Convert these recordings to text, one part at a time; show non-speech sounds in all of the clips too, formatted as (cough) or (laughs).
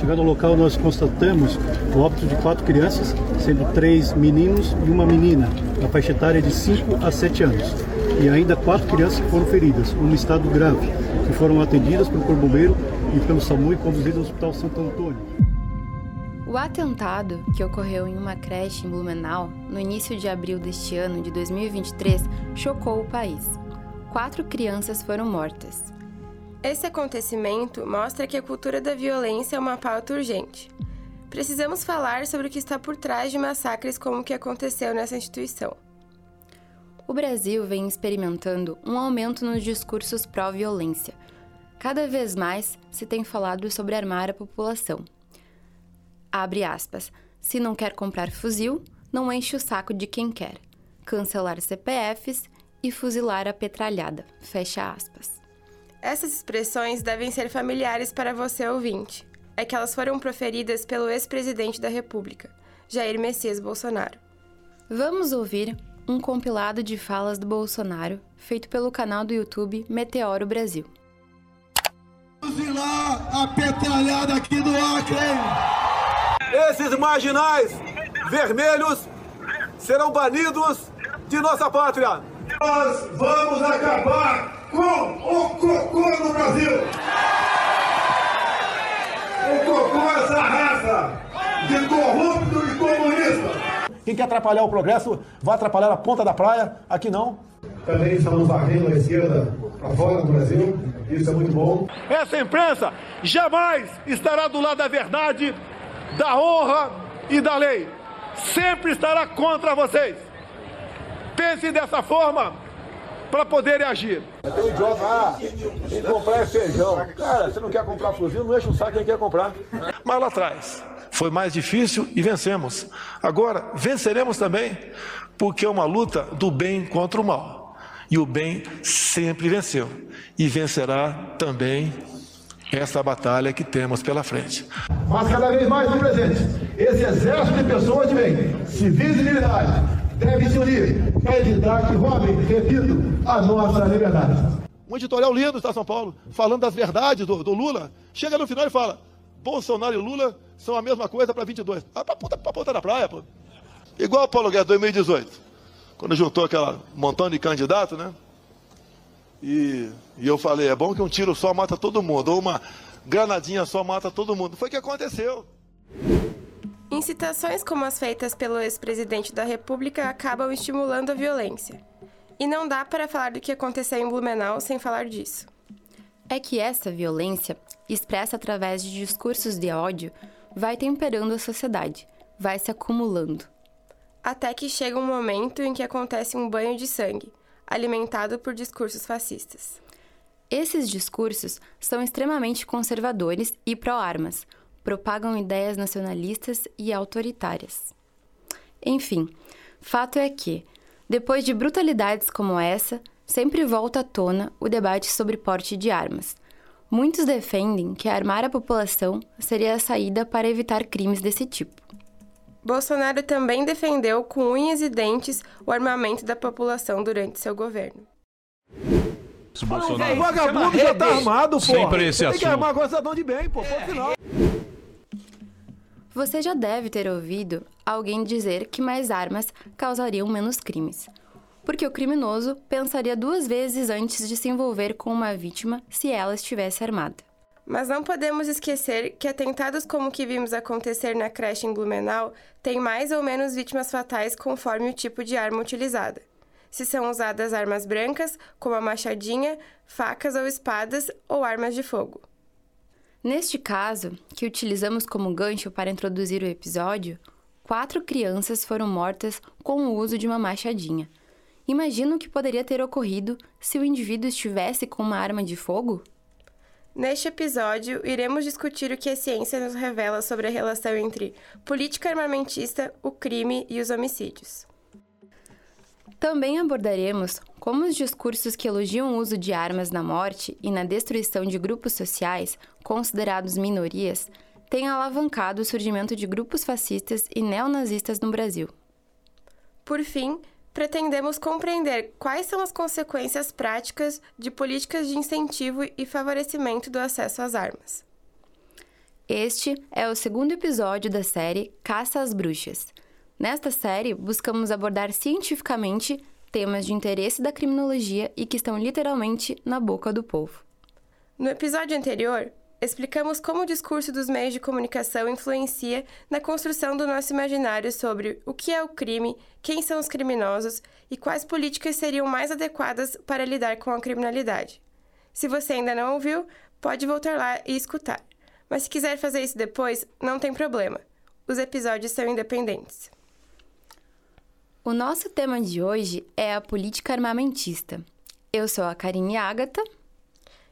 Chegando ao local, nós constatamos o óbito de quatro crianças, sendo três meninos e uma menina, na faixa etária de 5 a 7 anos. E ainda quatro crianças foram feridas, um estado grave, que foram atendidas pelo Corpo Bombeiro e pelo SAMU e conduzidas ao Hospital Santo Antônio. O atentado, que ocorreu em uma creche em Blumenau no início de abril deste ano de 2023, chocou o país. Quatro crianças foram mortas. Esse acontecimento mostra que a cultura da violência é uma pauta urgente. Precisamos falar sobre o que está por trás de massacres como o que aconteceu nessa instituição. O Brasil vem experimentando um aumento nos discursos pró-violência. Cada vez mais se tem falado sobre armar a população. Abre aspas. Se não quer comprar fuzil, não enche o saco de quem quer. Cancelar CPFs e fuzilar a petralhada. Fecha aspas. Essas expressões devem ser familiares para você ouvinte. É que elas foram proferidas pelo ex-presidente da República, Jair Messias Bolsonaro. Vamos ouvir um compilado de falas do Bolsonaro feito pelo canal do YouTube Meteoro Brasil. Fuzilar a petralhada aqui do Acre! Esses marginais vermelhos serão banidos de nossa pátria. Nós vamos acabar com o cocô no Brasil. O cocô é essa raça de corrupto e comunista. Quem quer atrapalhar o progresso, vai atrapalhar a ponta da praia. Aqui não. Também estamos varrendo a esquerda para fora do Brasil. Isso é muito bom. Essa imprensa jamais estará do lado da verdade, da honra e da lei. Sempre estará contra vocês. Pense dessa forma para poderem agir. Tem um idiota, ah, quem comprar é feijão. Cara, você não quer comprar fuzil, não enche o saco quem quer comprar. Mas lá atrás foi mais difícil e vencemos. Agora, venceremos também, porque é uma luta do bem contra o mal. E o bem sempre venceu. E vencerá também essa batalha que temos pela frente. Mas cada vez mais no presente, esse exército de pessoas de bem, civis e militares, deve se unir para evitar que roubem, repito, a nossa liberdade. Um editorial lindo está São Paulo, falando das verdades do, do, Lula. Chega no final e fala: Bolsonaro e Lula são a mesma coisa para 22. Ah, para ponta, pra ponta da praia, pô. Igual o Paulo Guedes 2018, quando juntou aquela montão de candidato, né? E, e eu falei: é bom que um tiro só mata todo mundo, ou uma granadinha só mata todo mundo. Foi o que aconteceu. Incitações como as feitas pelo ex-presidente da República acabam estimulando a violência. E não dá para falar do que aconteceu em Blumenau sem falar disso. É que essa violência, expressa através de discursos de ódio, vai temperando a sociedade, vai se acumulando. Até que chega um momento em que acontece um banho de sangue, alimentado por discursos fascistas. Esses discursos são extremamente conservadores e pró-armas, propagam ideias nacionalistas e autoritárias. Enfim, fato é que, depois de brutalidades como essa, sempre volta à tona o debate sobre porte de armas. Muitos defendem que armar a população seria a saída para evitar crimes desse tipo. Bolsonaro também defendeu com unhas e dentes o armamento da população durante seu governo. O vagabundo já tá armado, pô. Sempre esse Tem assunto. que armar agora cidadão de bem, pô. Ponto final. Você já deve ter ouvido alguém dizer que mais armas causariam menos crimes. Porque o criminoso pensaria duas vezes antes de se envolver com uma vítima se ela estivesse armada. Mas não podemos esquecer que atentados como o que vimos acontecer na creche em Blumenau têm mais ou menos vítimas fatais conforme o tipo de arma utilizada. Se são usadas armas brancas, como a machadinha, facas ou espadas, ou armas de fogo. Neste caso, que utilizamos como gancho para introduzir o episódio, quatro crianças foram mortas com o uso de uma machadinha. Imagina o que poderia ter ocorrido se o indivíduo estivesse com uma arma de fogo? Neste episódio, iremos discutir o que a ciência nos revela sobre a relação entre política armamentista, o crime e os homicídios. Também abordaremos como os discursos que elogiam o uso de armas na morte e na destruição de grupos sociais, considerados minorias, têm alavancado o surgimento de grupos fascistas e neonazistas no Brasil. Por fim, pretendemos compreender quais são as consequências práticas de políticas de incentivo e favorecimento do acesso às armas. Este é o segundo episódio da série Caça às Bruxas. Nesta série, buscamos abordar cientificamente temas de interesse da criminologia e que estão literalmente na boca do povo. No episódio anterior, explicamos como o discurso dos meios de comunicação influencia na construção do nosso imaginário sobre o que é o crime, quem são os criminosos e quais políticas seriam mais adequadas para lidar com a criminalidade. Se você ainda não ouviu, pode voltar lá e escutar. Mas se quiser fazer isso depois, não tem problema. Os episódios são independentes. O nosso tema de hoje é a política armamentista. Eu sou a Karine Ágata.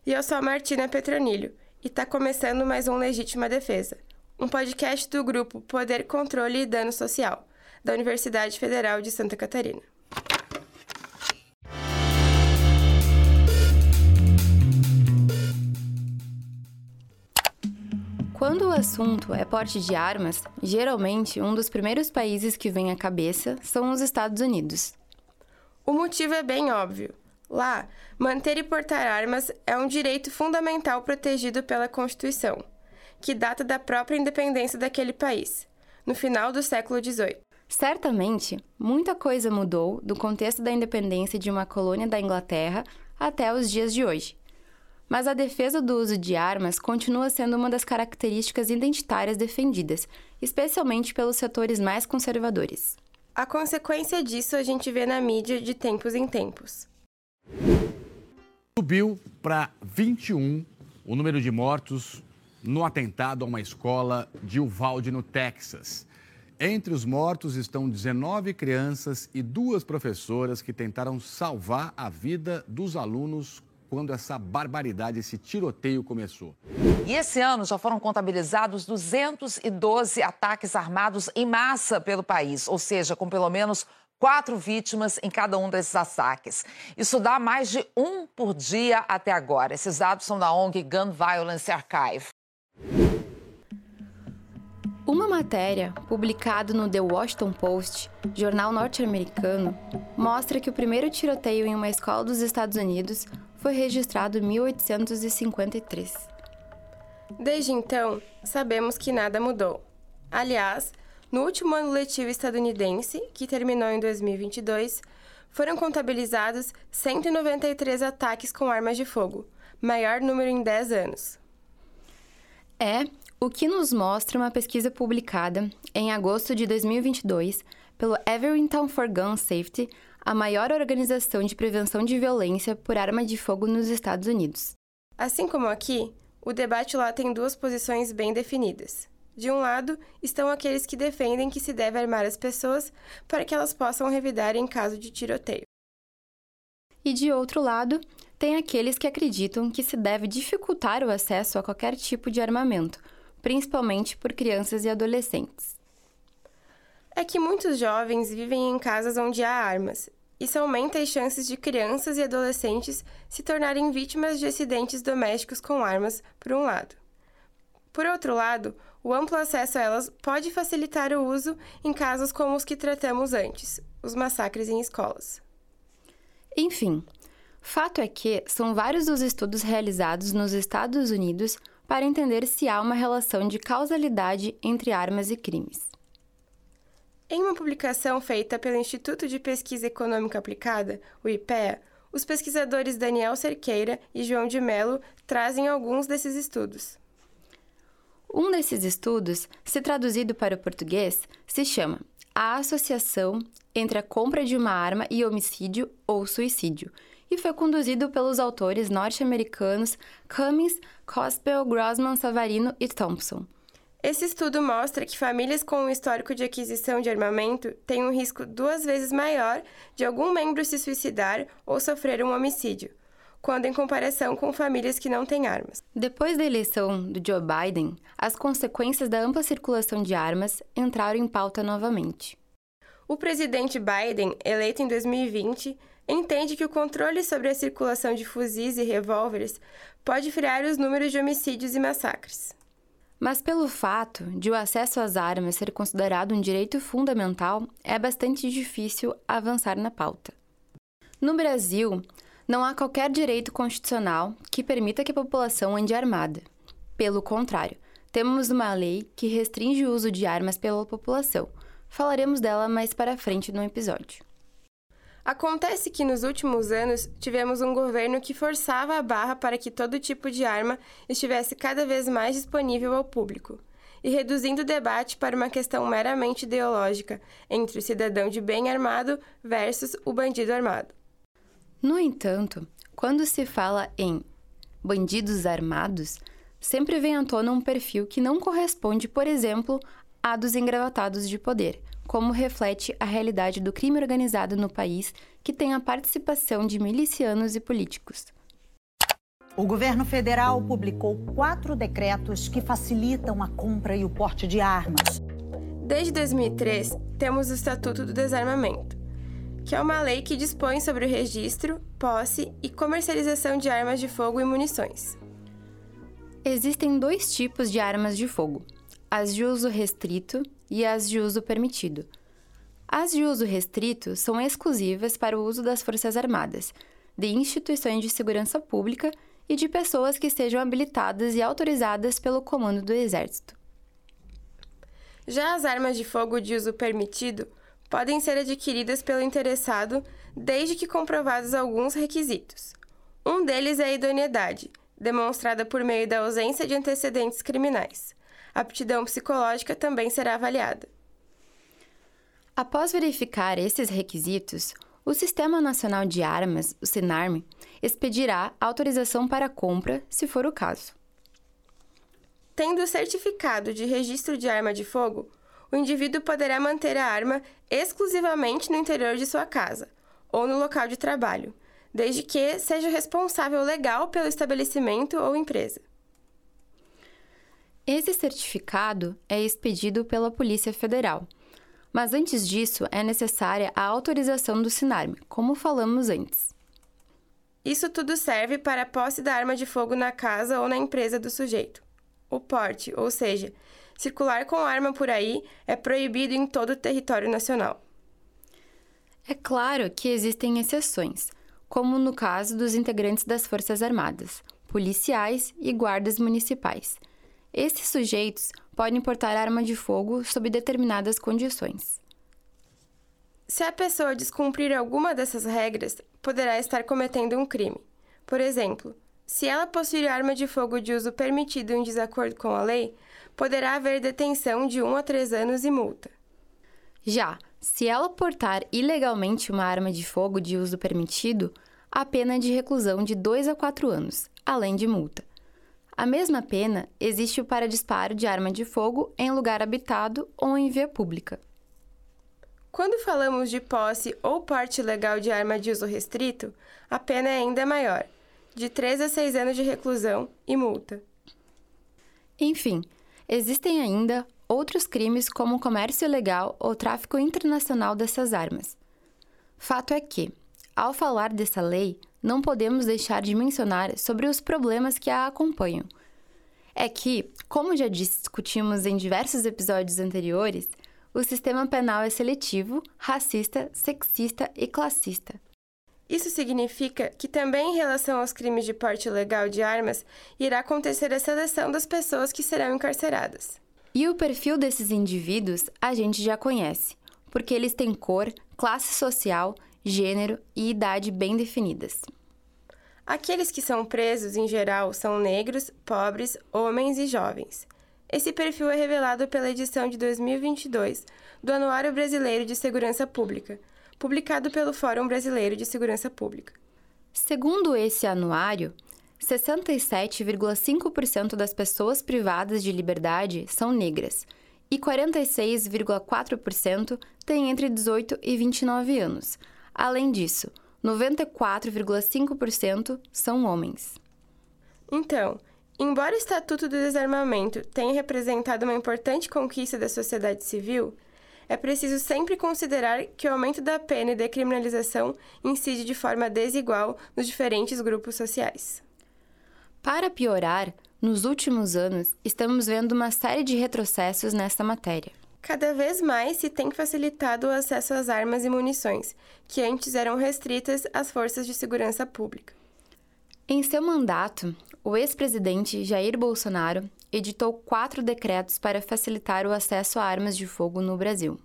E eu sou a Martina Petronilho. E está começando mais um Legítima Defesa, um podcast do grupo Poder, Controle e Dano Social, da Universidade Federal de Santa Catarina. Quando o assunto é porte de armas, geralmente um dos primeiros países que vem à cabeça são os Estados Unidos. O motivo é bem óbvio. Lá, manter e portar armas é um direito fundamental protegido pela Constituição, que data da própria independência daquele país, no final do século XVIII. Certamente, muita coisa mudou do contexto da independência de uma colônia da Inglaterra até os dias de hoje. Mas a defesa do uso de armas continua sendo uma das características identitárias defendidas, especialmente pelos setores mais conservadores. A consequência disso a gente vê na mídia de tempos em tempos. Subiu para 21 o número de mortos no atentado a uma escola de Uvalde, no Texas. Entre os mortos estão 19 crianças e duas professoras que tentaram salvar a vida dos alunos quando essa barbaridade, esse tiroteio começou. E esse ano já foram contabilizados 212 ataques armados em massa pelo país, ou seja, com pelo menos quatro vítimas em cada um desses ataques. Isso dá mais de um por dia até agora. Esses dados são da ONG Gun Violence Archive. Uma matéria publicada no The Washington Post, jornal norte-americano, mostra que o primeiro tiroteio em uma escola dos Estados Unidos foi registrado em 1853. Desde então, sabemos que nada mudou. Aliás, no último ano letivo estadunidense, que terminou em 2022, foram contabilizados 193 ataques com armas de fogo, maior número em 10 anos. É o que nos mostra uma pesquisa publicada em agosto de 2022 pelo Everington for Gun Safety a maior organização de prevenção de violência por arma de fogo nos Estados Unidos. Assim como aqui, o debate lá tem duas posições bem definidas. De um lado, estão aqueles que defendem que se deve armar as pessoas para que elas possam revidar em caso de tiroteio. E de outro lado, tem aqueles que acreditam que se deve dificultar o acesso a qualquer tipo de armamento, principalmente por crianças e adolescentes. É que muitos jovens vivem em casas onde há armas isso aumenta as chances de crianças e adolescentes se tornarem vítimas de acidentes domésticos com armas, por um lado. Por outro lado, o amplo acesso a elas pode facilitar o uso em casos como os que tratamos antes, os massacres em escolas. Enfim, fato é que são vários os estudos realizados nos Estados Unidos para entender se há uma relação de causalidade entre armas e crimes. Em uma publicação feita pelo Instituto de Pesquisa Econômica Aplicada, o IPEA, os pesquisadores Daniel Cerqueira e João de Mello trazem alguns desses estudos. Um desses estudos, se traduzido para o português, se chama A Associação entre a Compra de uma Arma e Homicídio ou Suicídio, e foi conduzido pelos autores norte-americanos Cummings, Cospel, Grossman, Savarino e Thompson. Esse estudo mostra que famílias com um histórico de aquisição de armamento têm um risco duas vezes maior de algum membro se suicidar ou sofrer um homicídio, quando em comparação com famílias que não têm armas. Depois da eleição do Joe Biden, as consequências da ampla circulação de armas entraram em pauta novamente. O presidente Biden, eleito em 2020, entende que o controle sobre a circulação de fuzis e revólveres pode frear os números de homicídios e massacres. Mas pelo fato de o acesso às armas ser considerado um direito fundamental, é bastante difícil avançar na pauta. No Brasil, não há qualquer direito constitucional que permita que a população ande armada. Pelo contrário, temos uma lei que restringe o uso de armas pela população. Falaremos dela mais para frente no episódio. Acontece que nos últimos anos tivemos um governo que forçava a barra para que todo tipo de arma estivesse cada vez mais disponível ao público, e reduzindo o debate para uma questão meramente ideológica entre o cidadão de bem armado versus o bandido armado. No entanto, quando se fala em bandidos armados, sempre vem à tona um perfil que não corresponde, por exemplo, a dos engravatados de poder como reflete a realidade do crime organizado no país, que tem a participação de milicianos e políticos. O governo federal publicou quatro decretos que facilitam a compra e o porte de armas. Desde 2003, temos o Estatuto do Desarmamento, que é uma lei que dispõe sobre o registro, posse e comercialização de armas de fogo e munições. Existem dois tipos de armas de fogo: as de uso restrito e as de uso permitido. As de uso restrito são exclusivas para o uso das Forças Armadas, de instituições de segurança pública e de pessoas que estejam habilitadas e autorizadas pelo comando do Exército. Já as armas de fogo de uso permitido podem ser adquiridas pelo interessado desde que comprovados alguns requisitos. Um deles é a idoneidade, demonstrada por meio da ausência de antecedentes criminais a aptidão psicológica também será avaliada. Após verificar esses requisitos, o Sistema Nacional de Armas, o SINARM, expedirá autorização para compra, se for o caso. Tendo o certificado de registro de arma de fogo, o indivíduo poderá manter a arma exclusivamente no interior de sua casa ou no local de trabalho, desde que seja responsável legal pelo estabelecimento ou empresa. Esse certificado é expedido pela Polícia Federal. Mas antes disso, é necessária a autorização do SINARM, como falamos antes. Isso tudo serve para a posse da arma de fogo na casa ou na empresa do sujeito. O porte, ou seja, circular com arma por aí, é proibido em todo o território nacional. É claro que existem exceções, como no caso dos integrantes das Forças Armadas, policiais e guardas municipais esses sujeitos podem portar arma de fogo sob determinadas condições. Se a pessoa descumprir alguma dessas regras, poderá estar cometendo um crime. Por exemplo, se ela possuir arma de fogo de uso permitido em desacordo com a lei, poderá haver detenção de 1 a 3 anos e multa. Já, se ela portar ilegalmente uma arma de fogo de uso permitido, a pena é de reclusão de 2 a 4 anos, além de multa. A mesma pena existe para disparo de arma de fogo em lugar habitado ou em via pública. Quando falamos de posse ou porte ilegal de arma de uso restrito, a pena é ainda maior, de 3 a 6 anos de reclusão e multa. Enfim, existem ainda outros crimes como o comércio ilegal ou tráfico internacional dessas armas. Fato é que, ao falar dessa lei, não podemos deixar de mencionar sobre os problemas que a acompanham. É que, como já discutimos em diversos episódios anteriores, o sistema penal é seletivo, racista, sexista e classista. Isso significa que também em relação aos crimes de porte ilegal de armas, irá acontecer a seleção das pessoas que serão encarceradas. E o perfil desses indivíduos a gente já conhece, porque eles têm cor, classe social, gênero e idade bem definidas. Aqueles que são presos, em geral, são negros, pobres, homens e jovens. Esse perfil é revelado pela edição de 2022 do Anuário Brasileiro de Segurança Pública, publicado pelo Fórum Brasileiro de Segurança Pública. Segundo esse anuário, 67,5% das pessoas privadas de liberdade são negras e 46,4% têm entre 18 e 29 anos, Além disso, 94,5% são homens. Então, embora o Estatuto do Desarmamento tenha representado uma importante conquista da sociedade civil, é preciso sempre considerar que o aumento da pena e da criminalização incide de forma desigual nos diferentes grupos sociais. Para piorar, nos últimos anos, estamos vendo uma série de retrocessos nesta matéria. Cada vez mais se tem facilitado o acesso às armas e munições, que antes eram restritas às forças de segurança pública. Em seu mandato, o ex-presidente Jair Bolsonaro editou quatro decretos para facilitar o acesso a armas de fogo no Brasil.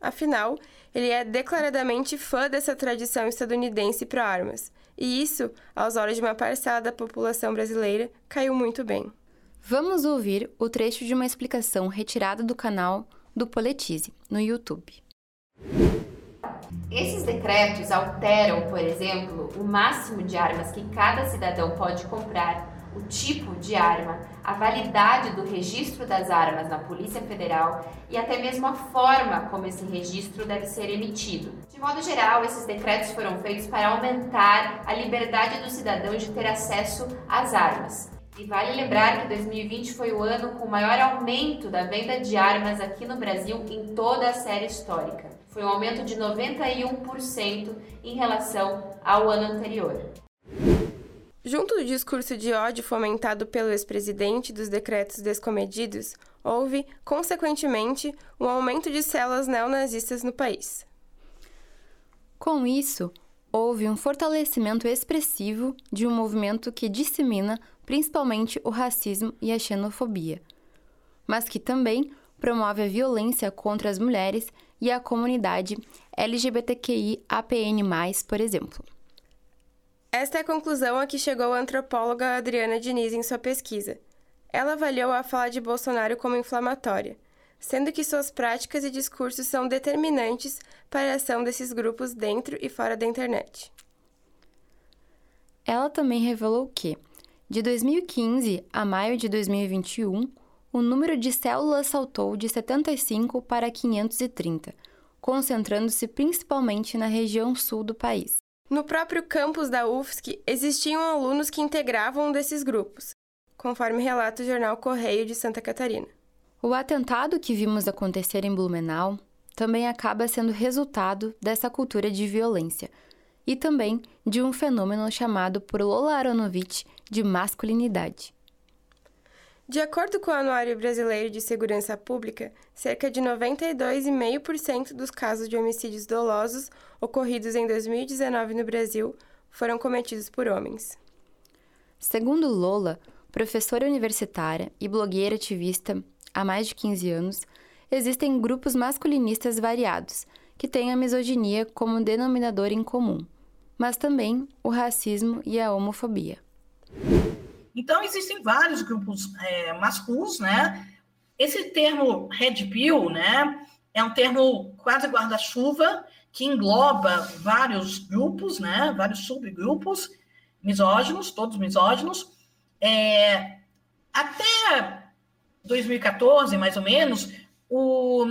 Afinal, ele é declaradamente fã dessa tradição estadunidense para armas, e isso, aos olhos de uma parcela da população brasileira, caiu muito bem. Vamos ouvir o trecho de uma explicação retirada do canal do Politize, no YouTube. Esses decretos alteram, por exemplo, o máximo de armas que cada cidadão pode comprar, o tipo de arma, a validade do registro das armas na Polícia Federal e até mesmo a forma como esse registro deve ser emitido. De modo geral, esses decretos foram feitos para aumentar a liberdade do cidadão de ter acesso às armas. E vale lembrar que 2020 foi o ano com o maior aumento da venda de armas aqui no Brasil em toda a série histórica. Foi um aumento de 91% em relação ao ano anterior. Junto do discurso de ódio fomentado pelo ex-presidente dos decretos descomedidos, houve, consequentemente, um aumento de células neonazistas no país. Com isso, houve um fortalecimento expressivo de um movimento que dissemina principalmente o racismo e a xenofobia, mas que também promove a violência contra as mulheres e a comunidade LGBTQI-APN+, por exemplo. Esta é a conclusão a que chegou a antropóloga Adriana Diniz em sua pesquisa. Ela avaliou a fala de Bolsonaro como inflamatória, sendo que suas práticas e discursos são determinantes para a ação desses grupos dentro e fora da internet. Ela também revelou que, de 2015 a maio de 2021, o número de células saltou de 75 para 530, concentrando-se principalmente na região sul do país. No próprio campus da UFSC, existiam alunos que integravam um desses grupos, conforme relata o jornal Correio de Santa Catarina. O atentado que vimos acontecer em Blumenau também acaba sendo resultado dessa cultura de violência e também de um fenômeno chamado por Lola Aronovitch de masculinidade. De acordo com o Anuário Brasileiro de Segurança Pública, cerca de 92,5% dos casos de homicídios dolosos ocorridos em 2019 no Brasil foram cometidos por homens. Segundo Lola, professora universitária e blogueira ativista há mais de 15 anos, existem grupos masculinistas variados que têm a misoginia como denominador em comum, mas também o racismo e a homofobia. Então, existem vários grupos é, masculinos, né? Esse termo red pill, né, é um termo quase guarda-chuva que engloba vários grupos, né, vários subgrupos misóginos, todos misóginos. É, até 2014, mais ou menos, o,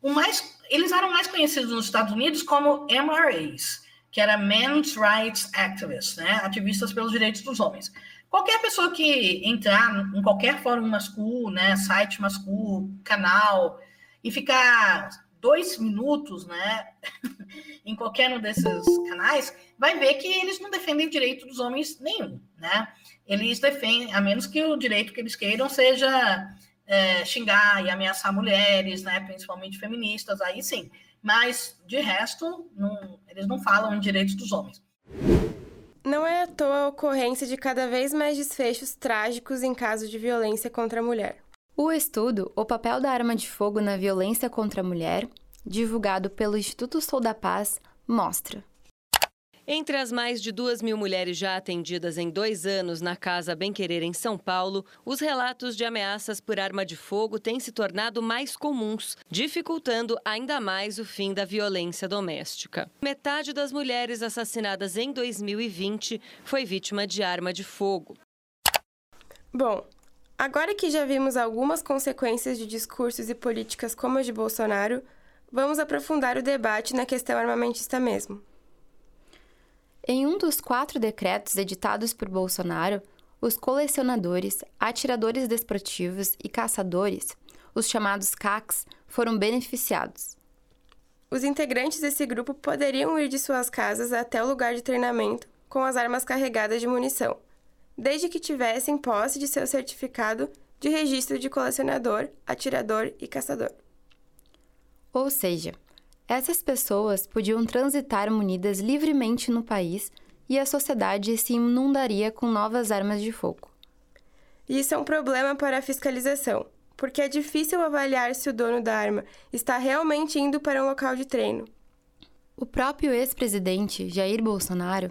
o mais, eles eram mais conhecidos nos Estados Unidos como MRAs, que era Men's Rights Activists, né, ativistas pelos direitos dos homens. Qualquer pessoa que entrar em qualquer fórum masculino, né, site masculino, canal, e ficar dois minutos, né, (laughs) em qualquer um desses canais, vai ver que eles não defendem direito dos homens nenhum, né? Eles defendem, a menos que o direito que eles queiram seja é, xingar e ameaçar mulheres, né, principalmente feministas, aí sim. Mas, de resto, não, eles não falam em direitos dos homens. Não é à toa a ocorrência de cada vez mais desfechos trágicos em casos de violência contra a mulher. O estudo O papel da arma de fogo na violência contra a mulher, divulgado pelo Instituto Sou da Paz, mostra. Entre as mais de duas mil mulheres já atendidas em dois anos na Casa Bem Querer em São Paulo, os relatos de ameaças por arma de fogo têm se tornado mais comuns, dificultando ainda mais o fim da violência doméstica. Metade das mulheres assassinadas em 2020 foi vítima de arma de fogo. Bom, agora que já vimos algumas consequências de discursos e políticas como a de Bolsonaro, vamos aprofundar o debate na questão armamentista mesmo. Em um dos quatro decretos editados por Bolsonaro, os colecionadores, atiradores desportivos e caçadores, os chamados CACs, foram beneficiados. Os integrantes desse grupo poderiam ir de suas casas até o lugar de treinamento com as armas carregadas de munição, desde que tivessem posse de seu certificado de registro de colecionador, atirador e caçador. Ou seja, essas pessoas podiam transitar munidas livremente no país e a sociedade se inundaria com novas armas de fogo. Isso é um problema para a fiscalização, porque é difícil avaliar se o dono da arma está realmente indo para um local de treino. O próprio ex-presidente Jair Bolsonaro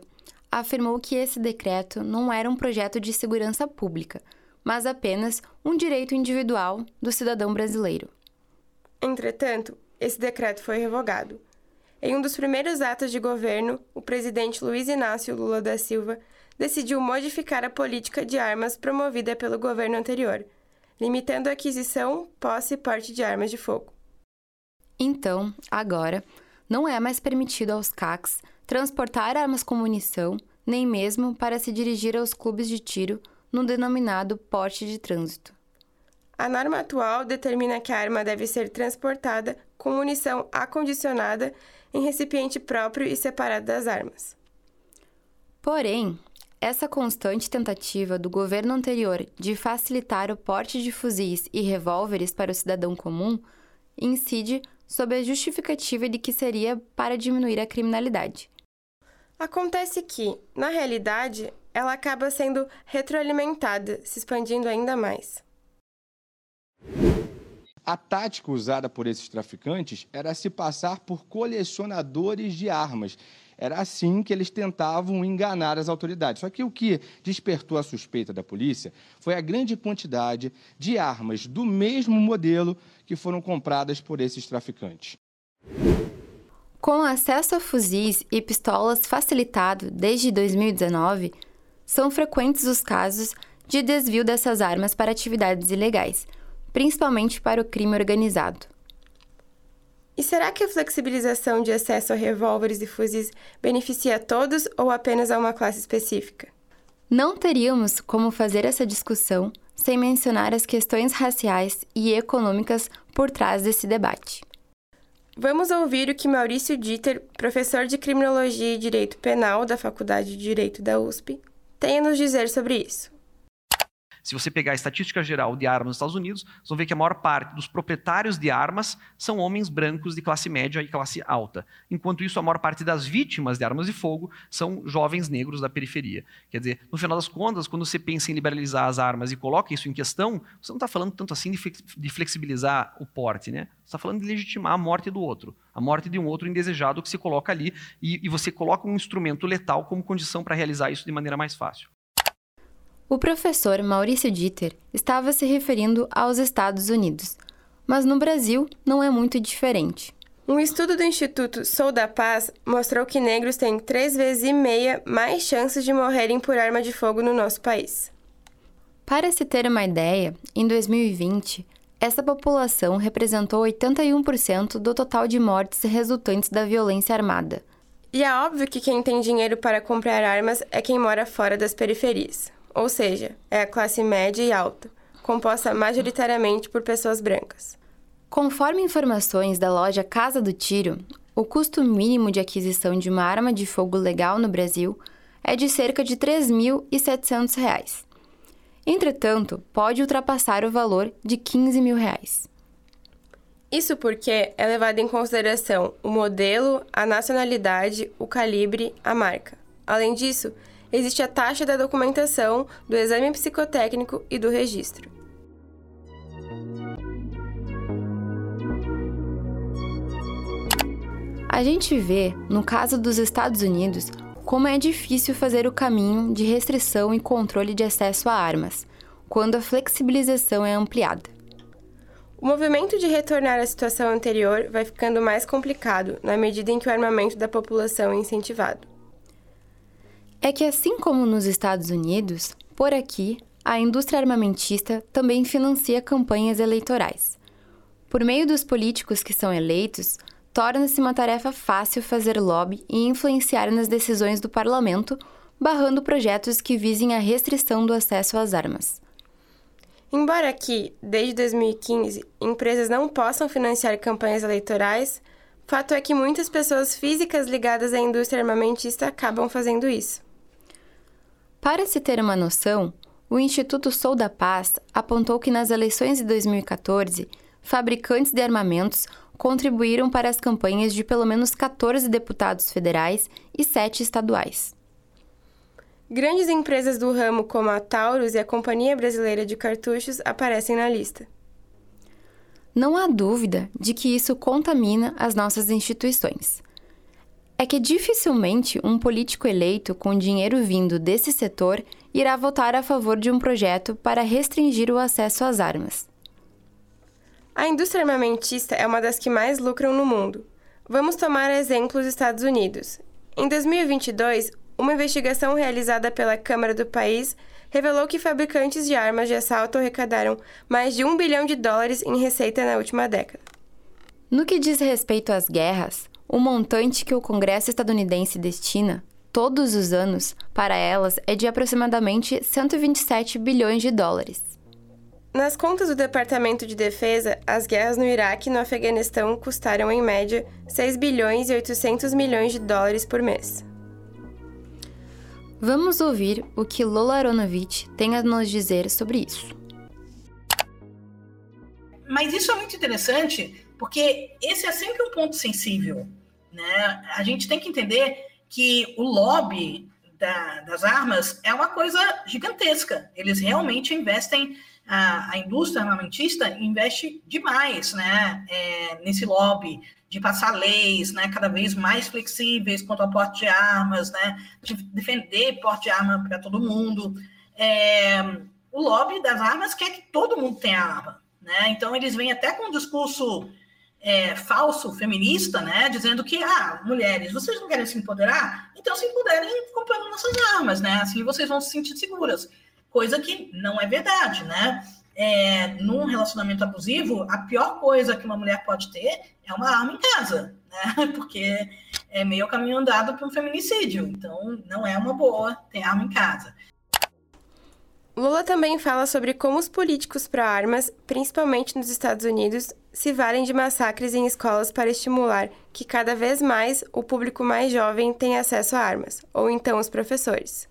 afirmou que esse decreto não era um projeto de segurança pública, mas apenas um direito individual do cidadão brasileiro. Entretanto, esse decreto foi revogado. Em um dos primeiros atos de governo, o presidente Luiz Inácio Lula da Silva decidiu modificar a política de armas promovida pelo governo anterior, limitando a aquisição, posse e porte de armas de fogo. Então, agora, não é mais permitido aos CACs transportar armas com munição, nem mesmo para se dirigir aos clubes de tiro no denominado porte de trânsito. A norma atual determina que a arma deve ser transportada com munição acondicionada em recipiente próprio e separado das armas. Porém, essa constante tentativa do governo anterior de facilitar o porte de fuzis e revólveres para o cidadão comum incide sob a justificativa de que seria para diminuir a criminalidade. Acontece que, na realidade, ela acaba sendo retroalimentada, se expandindo ainda mais. A tática usada por esses traficantes era se passar por colecionadores de armas. Era assim que eles tentavam enganar as autoridades. Só que o que despertou a suspeita da polícia foi a grande quantidade de armas do mesmo modelo que foram compradas por esses traficantes. Com acesso a fuzis e pistolas facilitado desde 2019, são frequentes os casos de desvio dessas armas para atividades ilegais, principalmente para o crime organizado. E será que a flexibilização de acesso a revólveres e fuzis beneficia a todos ou apenas a uma classe específica? Não teríamos como fazer essa discussão sem mencionar as questões raciais e econômicas por trás desse debate. Vamos ouvir o que Maurício Dieter, professor de Criminologia e Direito Penal da Faculdade de Direito da USP, tem a nos dizer sobre isso. Se você pegar a estatística geral de armas nos Estados Unidos, vocês vão ver que a maior parte dos proprietários de armas são homens brancos de classe média e classe alta. Enquanto isso, a maior parte das vítimas de armas de fogo são jovens negros da periferia. Quer dizer, no final das contas, quando você pensa em liberalizar as armas e coloca isso em questão, você não está falando tanto assim de flexibilizar o porte, né? Você está falando de legitimar a morte do outro, a morte de um outro indesejado que se coloca ali e, e você coloca um instrumento letal como condição para realizar isso de maneira mais fácil. O professor Maurício Dieter estava se referindo aos Estados Unidos, mas no Brasil não é muito diferente. Um estudo do Instituto Sou da Paz mostrou que negros têm três vezes e meia mais chances de morrerem por arma de fogo no nosso país. Para se ter uma ideia, em 2020, essa população representou 81% do total de mortes resultantes da violência armada. E é óbvio que quem tem dinheiro para comprar armas é quem mora fora das periferias ou seja, é a classe média e alta, composta majoritariamente por pessoas brancas. Conforme informações da loja Casa do Tiro, o custo mínimo de aquisição de uma arma de fogo legal no Brasil é de cerca de R$ 3.700. Entretanto, pode ultrapassar o valor de 15 mil reais. Isso porque é levado em consideração o modelo, a nacionalidade, o calibre, a marca. Além disso, existe a taxa da documentação, do exame psicotécnico e do registro. A gente vê, no caso dos Estados Unidos, como é difícil fazer o caminho de restrição e controle de acesso a armas, quando a flexibilização é ampliada. O movimento de retornar à situação anterior vai ficando mais complicado na medida em que o armamento da população é incentivado é que, assim como nos Estados Unidos, por aqui, a indústria armamentista também financia campanhas eleitorais. Por meio dos políticos que são eleitos, torna-se uma tarefa fácil fazer lobby e influenciar nas decisões do parlamento, barrando projetos que visem a restrição do acesso às armas. Embora aqui, desde 2015, empresas não possam financiar campanhas eleitorais, fato é que muitas pessoas físicas ligadas à indústria armamentista acabam fazendo isso. Para se ter uma noção, o Instituto Sou da Paz apontou que nas eleições de 2014, fabricantes de armamentos contribuíram para as campanhas de pelo menos 14 deputados federais e 7 estaduais. Grandes empresas do ramo como a Taurus e a Companhia Brasileira de Cartuchos aparecem na lista. Não há dúvida de que isso contamina as nossas instituições. É que dificilmente um político eleito com dinheiro vindo desse setor irá votar a favor de um projeto para restringir o acesso às armas. A indústria armamentista é uma das que mais lucram no mundo. Vamos tomar exemplo os Estados Unidos. Em 2022, uma investigação realizada pela Câmara do país revelou que fabricantes de armas de assalto arrecadaram mais de um bilhão de dólares em receita na última década. No que diz respeito às guerras, o montante que o Congresso estadunidense destina, todos os anos, para elas é de aproximadamente 127 bilhões de dólares. Nas contas do Departamento de Defesa, as guerras no Iraque e no Afeganistão custaram, em média, 6 bilhões e 800 milhões de dólares por mês. Vamos ouvir o que Lola Aronovich tem a nos dizer sobre isso. Mas isso é muito interessante, porque esse é sempre um ponto sensível. Né? A gente tem que entender que o lobby da, das armas é uma coisa gigantesca. Eles realmente investem, a, a indústria armamentista investe demais né? É, nesse lobby de passar leis né, cada vez mais flexíveis quanto ao porte de armas, né, de defender porte de arma para todo mundo. É, o lobby das armas quer que todo mundo tenha arma. Né? Então, eles vêm até com um discurso é, falso feminista, né, dizendo que, ah, mulheres, vocês não querem se empoderar? Então se empoderem comprando nossas armas, né? Assim vocês vão se sentir seguras. Coisa que não é verdade, né? é, num relacionamento abusivo, a pior coisa que uma mulher pode ter é uma arma em casa, né? (laughs) Porque é meio caminho andado para um feminicídio. Então, não é uma boa ter arma em casa. Lula também fala sobre como os políticos pró-armas, principalmente nos Estados Unidos, se valem de massacres em escolas para estimular que cada vez mais o público mais jovem tenha acesso a armas, ou então os professores.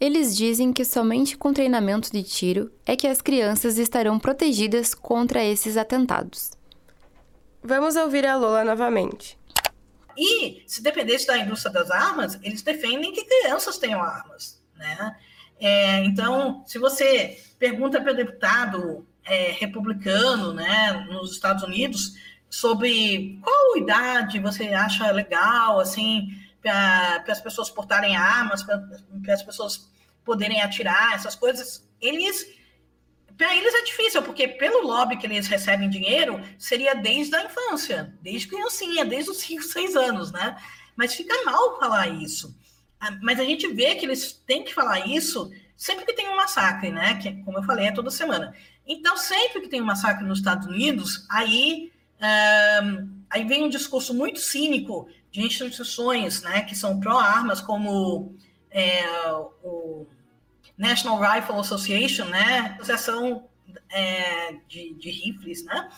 Eles dizem que somente com treinamento de tiro é que as crianças estarão protegidas contra esses atentados. Vamos ouvir a Lola novamente. E, se dependesse da indústria das armas, eles defendem que crianças tenham armas. Né? É, então, se você pergunta para o deputado é, republicano né, nos Estados Unidos sobre qual idade você acha legal, assim, para as pessoas portarem armas, para as pessoas poderem atirar, essas coisas, eles. Para eles é difícil, porque pelo lobby que eles recebem dinheiro, seria desde a infância, desde criancinha, desde os 5, 6 anos, né? Mas fica mal falar isso. Ah, mas a gente vê que eles têm que falar isso sempre que tem um massacre, né? Que, como eu falei, é toda semana. Então, sempre que tem um massacre nos Estados Unidos, aí, um, aí vem um discurso muito cínico de instituições né, que são pró-armas, como é, o National Rifle Association, né, Associação é, de, de, Rifles, né,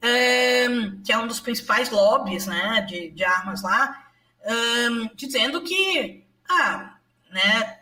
é, que é um dos principais lobbies né, de, de armas lá, dizendo que ah, né,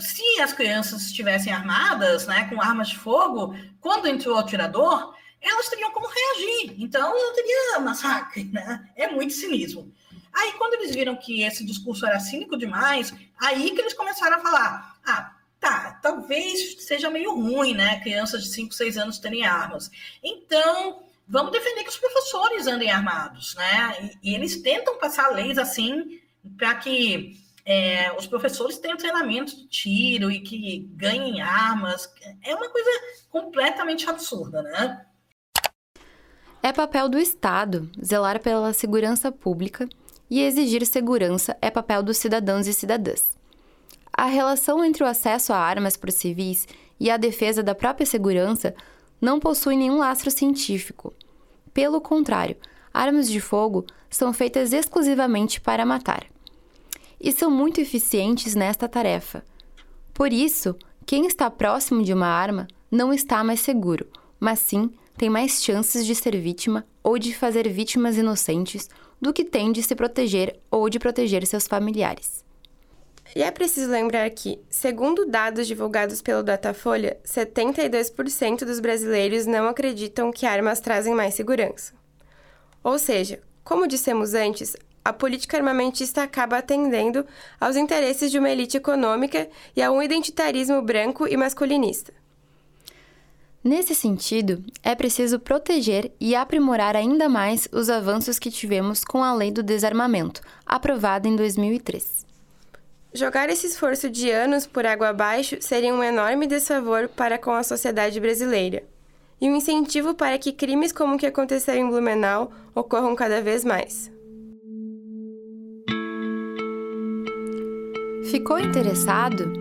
se as crianças estivessem armadas, né, com armas de fogo, quando entrou o atirador, elas teriam como reagir. Então, não teria massacre, né? É muito cinismo. Aí, quando eles viram que esse discurso era cínico demais, aí que eles começaram a falar: ah, tá, talvez seja meio ruim, né? Crianças de 5, 6 anos terem armas. Então, vamos defender que os professores andem armados, né? E, e eles tentam passar leis assim para que é, os professores tenham treinamento de tiro e que ganhem armas. É uma coisa completamente absurda, né? É papel do Estado zelar pela segurança pública e exigir segurança é papel dos cidadãos e cidadãs. A relação entre o acesso a armas por civis e a defesa da própria segurança não possui nenhum lastro científico. Pelo contrário, armas de fogo são feitas exclusivamente para matar. E são muito eficientes nesta tarefa. Por isso, quem está próximo de uma arma não está mais seguro, mas sim tem mais chances de ser vítima ou de fazer vítimas inocentes do que tem de se proteger ou de proteger seus familiares. E é preciso lembrar que, segundo dados divulgados pelo Datafolha, 72% dos brasileiros não acreditam que armas trazem mais segurança. Ou seja, como dissemos antes, a política armamentista acaba atendendo aos interesses de uma elite econômica e a um identitarismo branco e masculinista. Nesse sentido, é preciso proteger e aprimorar ainda mais os avanços que tivemos com a Lei do Desarmamento, aprovada em 2003. Jogar esse esforço de anos por água abaixo seria um enorme desfavor para com a sociedade brasileira e um incentivo para que crimes como o que aconteceu em Blumenau ocorram cada vez mais. Ficou interessado?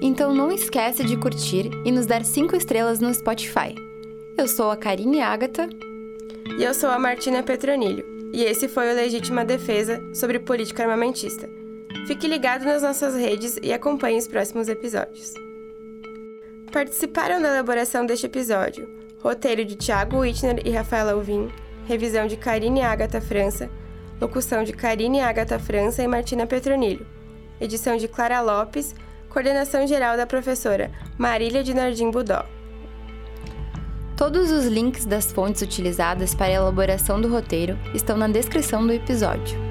Então não esquece de curtir e nos dar 5 estrelas no Spotify. Eu sou a Karine Ágata. E eu sou a Martina Petronilho. E esse foi o Legítima Defesa sobre política armamentista. Fique ligado nas nossas redes e acompanhe os próximos episódios. Participaram da elaboração deste episódio roteiro de Thiago Wittner e Rafaela Alvim, revisão de Karine Agatha França, locução de Karine Agatha França e Martina Petronilho, edição de Clara Lopes, coordenação geral da professora Marília de Nardim Budó. Todos os links das fontes utilizadas para a elaboração do roteiro estão na descrição do episódio.